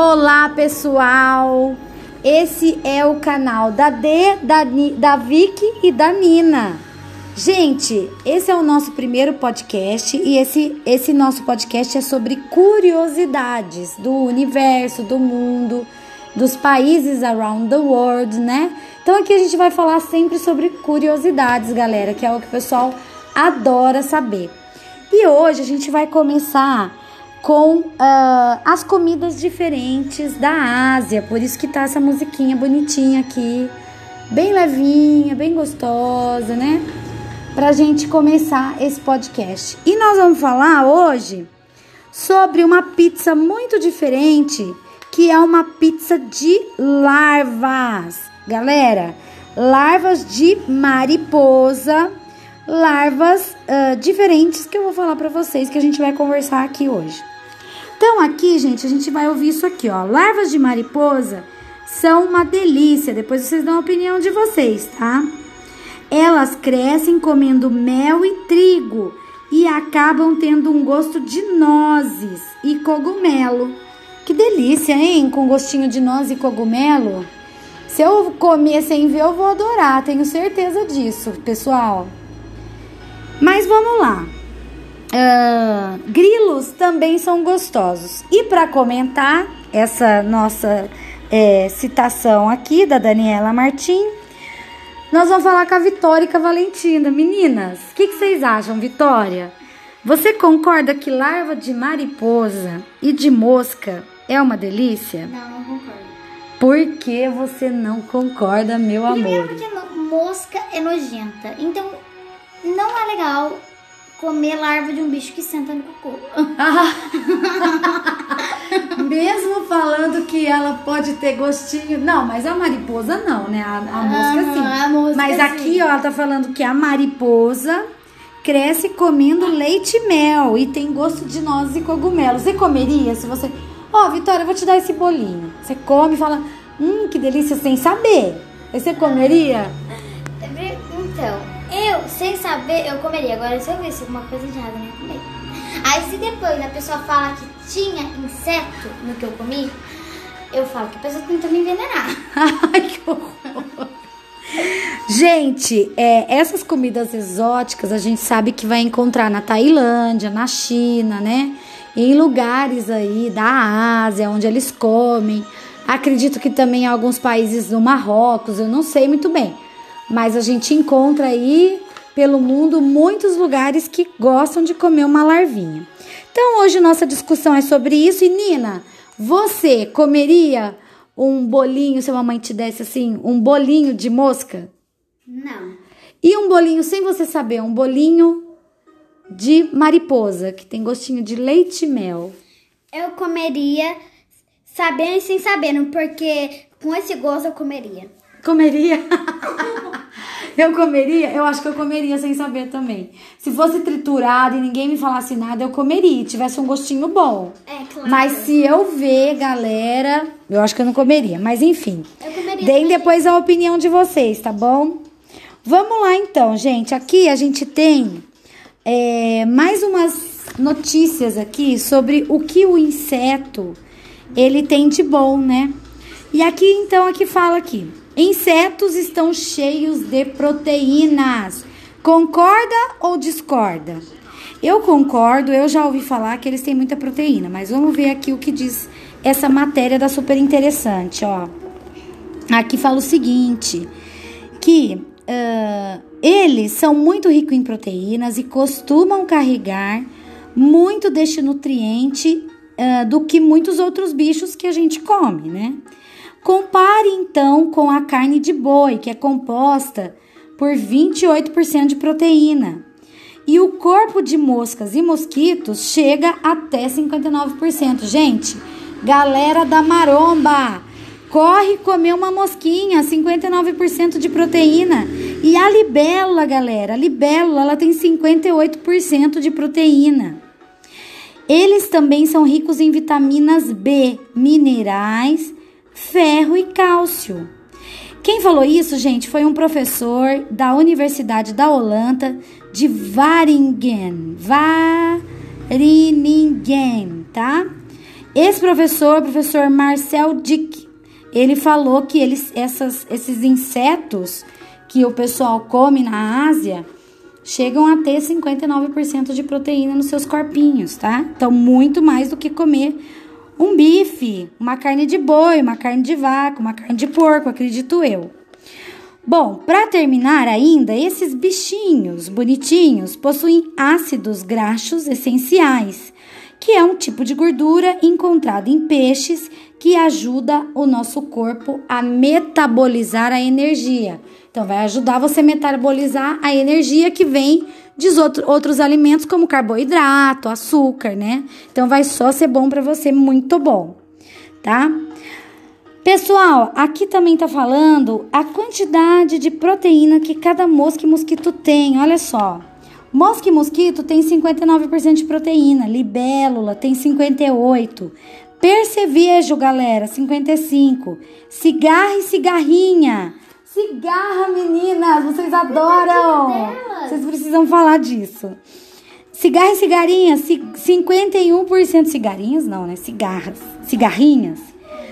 Olá, pessoal! Esse é o canal da D, da, da Vicky e da Nina. Gente, esse é o nosso primeiro podcast e esse, esse nosso podcast é sobre curiosidades do universo, do mundo, dos países around the world, né? Então aqui a gente vai falar sempre sobre curiosidades, galera, que é o que o pessoal adora saber. E hoje a gente vai começar com uh, as comidas diferentes da Ásia. Por isso que tá essa musiquinha bonitinha aqui, bem levinha, bem gostosa, né? Pra gente começar esse podcast. E nós vamos falar hoje sobre uma pizza muito diferente, que é uma pizza de larvas. Galera, larvas de mariposa, larvas uh, diferentes que eu vou falar para vocês que a gente vai conversar aqui hoje. Então, aqui, gente, a gente vai ouvir isso aqui, ó. Larvas de mariposa são uma delícia. Depois vocês dão a opinião de vocês, tá? Elas crescem comendo mel e trigo e acabam tendo um gosto de nozes e cogumelo. Que delícia, hein? Com gostinho de noz e cogumelo. Se eu comer sem ver, eu vou adorar, tenho certeza disso, pessoal. Mas vamos lá. Uh, grilos também são gostosos. E para comentar essa nossa é, citação aqui da Daniela Martim, nós vamos falar com a Vitória e com a Valentina. Meninas, o que, que vocês acham, Vitória? Você concorda que larva de mariposa e de mosca é uma delícia? Não, não concordo. Por que você não concorda, meu Primeiro amor? porque mosca é nojenta. Então, não é legal comer larva de um bicho que senta no cocô. Mesmo falando que ela pode ter gostinho. Não, mas a mariposa não, né? A, a mosca sim. a mosca mas sim. aqui, ó, ela tá falando que a mariposa cresce comendo leite e mel e tem gosto de nozes e cogumelos. Você comeria se você. Ó, Vitória, eu vou te dar esse bolinho. Você come e fala, hum, que delícia, sem saber. Aí você comeria? Então, eu, sem saber, eu comeria. Agora, se eu visse alguma coisa de errado, eu nem comer. Aí, se depois a pessoa fala que tinha inseto no que eu comi, eu falo que a pessoa tenta me envenenar. Ai, que horror. Gente, é, essas comidas exóticas a gente sabe que vai encontrar na Tailândia, na China, né? Em lugares aí da Ásia, onde eles comem. Acredito que também em alguns países do Marrocos, eu não sei muito bem. Mas a gente encontra aí pelo mundo muitos lugares que gostam de comer uma larvinha. Então hoje nossa discussão é sobre isso. E Nina, você comeria um bolinho se a mamãe te desse assim, um bolinho de mosca? Não. E um bolinho sem você saber, um bolinho de mariposa, que tem gostinho de leite e mel. Eu comeria sabendo e sem sabendo, porque com esse gosto eu comeria. Comeria? eu comeria? Eu acho que eu comeria sem saber também. Se fosse triturado e ninguém me falasse nada, eu comeria. Tivesse um gostinho bom. É, claro. Mas se eu ver, galera, eu acho que eu não comeria. Mas enfim. Eu comeria Deem depois a opinião de vocês, tá bom? Vamos lá então, gente. Aqui a gente tem é, mais umas notícias aqui sobre o que o inseto ele tem de bom, né? E aqui então aqui fala aqui. Insetos estão cheios de proteínas. Concorda ou discorda? Eu concordo, eu já ouvi falar que eles têm muita proteína, mas vamos ver aqui o que diz essa matéria da super interessante, ó. Aqui fala o seguinte, que uh, eles são muito ricos em proteínas e costumam carregar muito deste nutriente uh, do que muitos outros bichos que a gente come, né? Compare então com a carne de boi, que é composta por 28% de proteína. E o corpo de moscas e mosquitos chega até 59%. Gente, galera da maromba, corre comer uma mosquinha, 59% de proteína. E a libélula, galera, a libélula, ela tem 58% de proteína. Eles também são ricos em vitaminas B, minerais, ferro e cálcio. Quem falou isso, gente, foi um professor da Universidade da Holanda de Waringen. Waringen, tá? Esse professor, professor Marcel Dick, ele falou que eles, essas, esses insetos que o pessoal come na Ásia chegam a ter 59% de proteína nos seus corpinhos, tá? Então, muito mais do que comer um bife, uma carne de boi, uma carne de vaca, uma carne de porco, acredito eu. Bom, para terminar ainda, esses bichinhos bonitinhos possuem ácidos graxos essenciais, que é um tipo de gordura encontrado em peixes que ajuda o nosso corpo a metabolizar a energia. Então, vai ajudar você a metabolizar a energia que vem de outros alimentos, como carboidrato, açúcar, né? Então, vai só ser bom para você, muito bom, tá? Pessoal, aqui também tá falando a quantidade de proteína que cada mosca e mosquito tem. Olha só. Mosca e mosquito tem 59% de proteína, libélula tem 58, percevejo, galera, 55, cigarra e cigarrinha Cigarra, meninas, vocês adoram. Vocês precisam falar disso. Cigarra e cigarinha, 51% cigarinhas, não, né? Cigarras, cigarrinhas,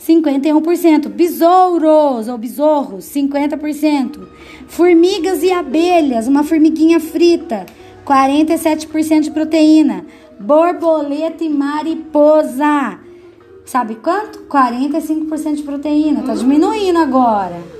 51%. Besouros ou besorros, 50%. Formigas e abelhas, uma formiguinha frita, 47% de proteína. Borboleta e mariposa, sabe quanto? 45% de proteína. Tá diminuindo agora.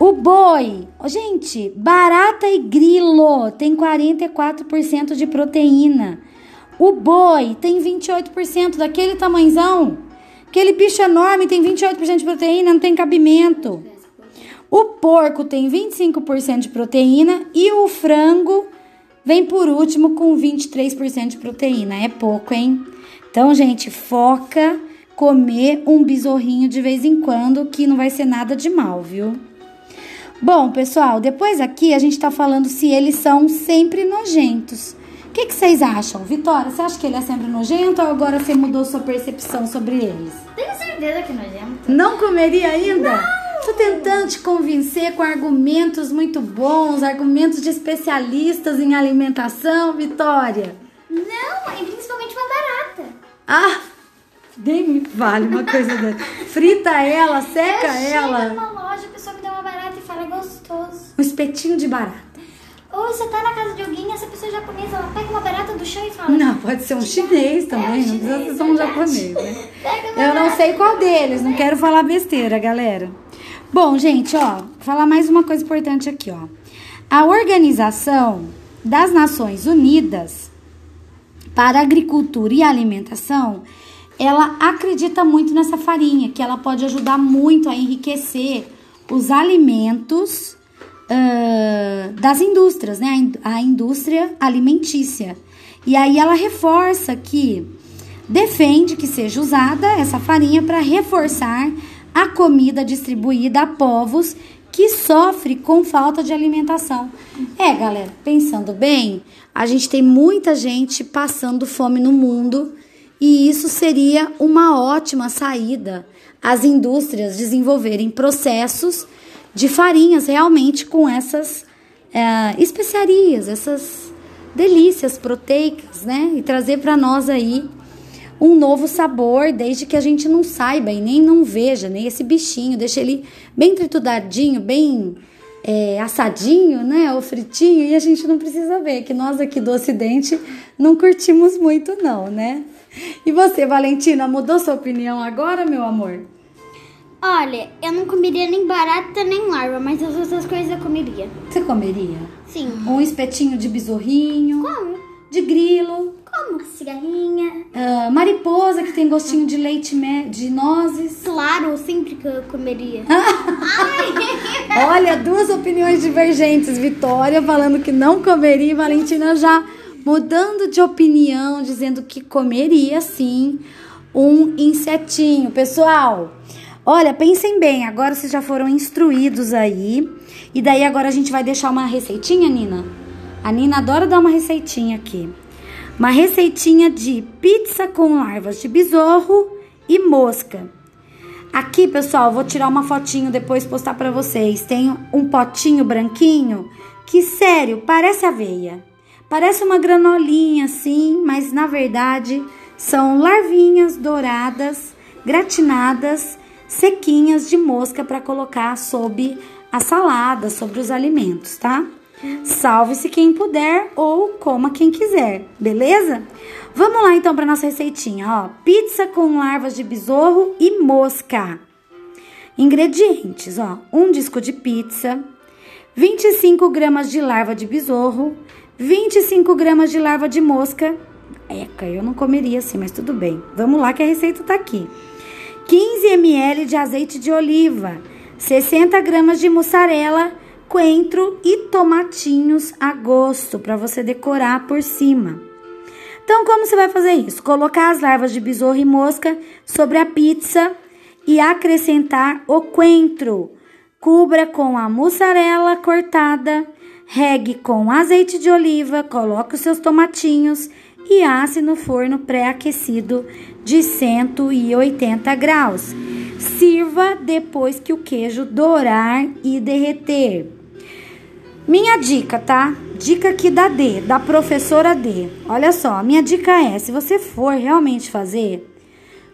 O boi, gente, barata e grilo tem 44% de proteína. O boi tem 28% daquele tamanzão. Aquele bicho enorme tem 28% de proteína, não tem cabimento. O porco tem 25% de proteína e o frango vem por último com 23% de proteína. É pouco, hein? Então, gente, foca comer um besorrinho de vez em quando, que não vai ser nada de mal, viu? Bom, pessoal, depois aqui a gente tá falando se eles são sempre nojentos. O que, que vocês acham? Vitória, você acha que ele é sempre nojento ou agora você mudou sua percepção sobre eles? Tenho certeza que é nojento. Não comeria ainda? Não! Tô tentando te convencer com argumentos muito bons, argumentos de especialistas em alimentação, Vitória. Não, e principalmente uma barata. Ah, nem me vale uma coisa dessa. Frita ela, seca eu ela. numa loja, a pessoa me dá uma barata é gostoso. Um espetinho de barata. Ou você tá na casa de alguém, essa pessoa japonesa, ela pega uma barata do chão e fala... Não, pode ser um chinês também, É, um não precisa chinês, ser um verdade. japonês, né? Eu não sei qual deles, não quero falar besteira, galera. Bom, gente, ó, falar mais uma coisa importante aqui, ó. A Organização das Nações Unidas para Agricultura e Alimentação, ela acredita muito nessa farinha, que ela pode ajudar muito a enriquecer os alimentos ah, das indústrias, né? A indústria alimentícia. E aí ela reforça que defende que seja usada essa farinha para reforçar a comida distribuída a povos que sofrem com falta de alimentação. É, galera, pensando bem, a gente tem muita gente passando fome no mundo e isso seria uma ótima saída as indústrias desenvolverem processos de farinhas realmente com essas eh, especiarias, essas delícias proteicas, né? E trazer para nós aí um novo sabor, desde que a gente não saiba e nem não veja, nem esse bichinho, deixa ele bem tritudadinho, bem é, assadinho, né? Ou fritinho, e a gente não precisa ver, que nós aqui do Ocidente não curtimos muito, não, né? E você, Valentina, mudou sua opinião agora, meu amor? Olha, eu não comeria nem barata nem larva, mas as outras coisas eu comeria. Você comeria? Sim. Um espetinho de besorrinho, Como? de grilo, Como? Cigarrinha. ah, mariposa que tem gostinho de leite de nozes. Claro, sempre que eu comeria. Olha, duas opiniões divergentes. Vitória falando que não comeria e Valentina já mudando de opinião, dizendo que comeria sim um insetinho. Pessoal, olha, pensem bem, agora vocês já foram instruídos aí. E daí agora a gente vai deixar uma receitinha, Nina? A Nina adora dar uma receitinha aqui. Uma receitinha de pizza com larvas de besouro e mosca. Aqui, pessoal, vou tirar uma fotinho depois postar pra vocês. Tem um potinho branquinho que, sério, parece aveia. Parece uma granolinha assim, mas na verdade São larvinhas douradas, gratinadas, sequinhas de mosca para colocar sob a salada, sobre os alimentos, tá? Salve-se quem puder ou coma quem quiser, beleza? Vamos lá então para nossa receitinha, ó. Pizza com larvas de besouro e mosca. Ingredientes, ó. Um disco de pizza, 25 gramas de larva de besouro, 25 gramas de larva de mosca. Eca, eu não comeria assim, mas tudo bem. Vamos lá que a receita tá aqui. 15 ml de azeite de oliva, 60 gramas de mussarela, coentro e tomatinhos a gosto para você decorar por cima. Então, como você vai fazer isso? Colocar as larvas de besouro e mosca sobre a pizza e acrescentar o coentro. Cubra com a mussarela cortada, regue com azeite de oliva, coloque os seus tomatinhos e asse no forno pré-aquecido de 180 graus. Sirva depois que o queijo dourar e derreter. Minha dica, tá? Dica aqui da D, da professora D. Olha só, minha dica é: se você for realmente fazer,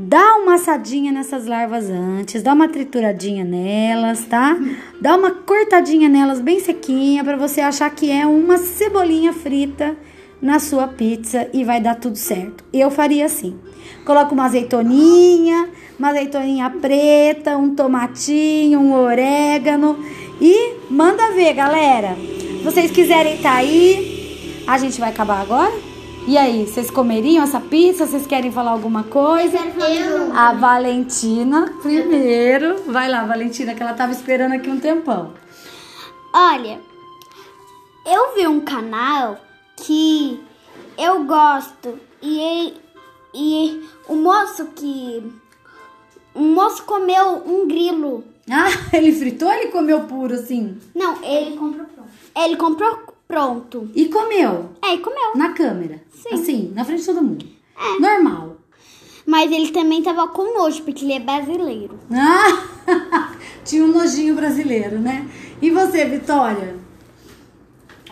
dá uma assadinha nessas larvas antes, dá uma trituradinha nelas, tá? Dá uma cortadinha nelas bem sequinha para você achar que é uma cebolinha frita na sua pizza e vai dar tudo certo. Eu faria assim. Coloca uma azeitoninha, uma azeitoninha preta, um tomatinho, um orégano e manda ver, galera. Se vocês quiserem tá aí, a gente vai acabar agora? E aí, vocês comeriam essa pizza? Vocês querem falar alguma coisa? Eu. A Valentina primeiro. Vai lá, Valentina, que ela tava esperando aqui um tempão. Olha, eu vi um canal que eu gosto e, e o moço que. O moço comeu um grilo. Ah, ele fritou ou ele comeu puro assim? Não, ele, Ele comprou pronto. ele comprou pronto. E comeu? É, e comeu. Na câmera? Sim. Assim, na frente de todo mundo? É. Normal. Mas ele também tava com nojo, porque ele é brasileiro. Ah, tinha um nojinho brasileiro, né? E você, Vitória?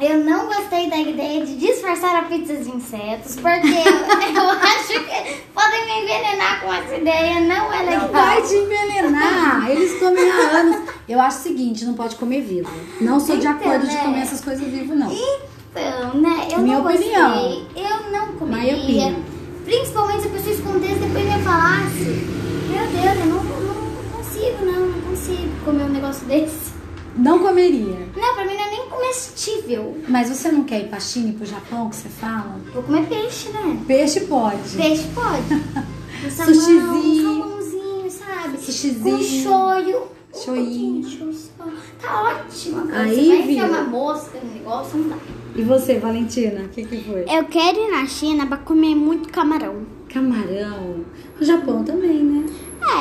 Eu não gostei da ideia de disfarçar a pizza de insetos, porque eu, eu acho que podem me envenenar com essa ideia, não é legal. Não vai te envenenar. Eles comem há anos. Eu acho o seguinte, não pode comer vivo. Não sou de Então, acordo de né? comer essas coisas vivo, não. Então, né, eu Minha não opinião. gostei, eu não Minha comeria. opinião. Principalmente se a pessoa escondesse e depois me falasse. Meu Deus, eu não, não consigo, não, não consigo comer um negócio desse. Não comeria. Não, pra mim não é nem comestível. Mas você não quer ir pra China e pro Japão, que você fala? Vou comer peixe, né? Peixe pode. Peixe pode. Um salmão, Sushizinho. um salmãozinho, sabe? Sushizinho. Com shoyu. Um shoyu só. Tá ótimo. Agora Aí, você vai enfiar uma mosca no negócio, não dá. E você, Valentina? O que, que foi? Eu quero ir na China pra comer muito camarão. Camarão. O Japão também, né?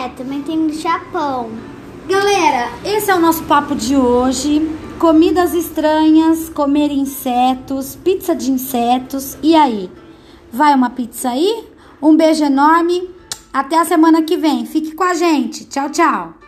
É, também tem no Japão. Galera, esse é o nosso papo de hoje. Comidas estranhas, comer insetos, pizza de insetos. E aí? Vai uma pizza aí? Um beijo enorme. Até a semana que vem. Fique com a gente. Tchau, tchau.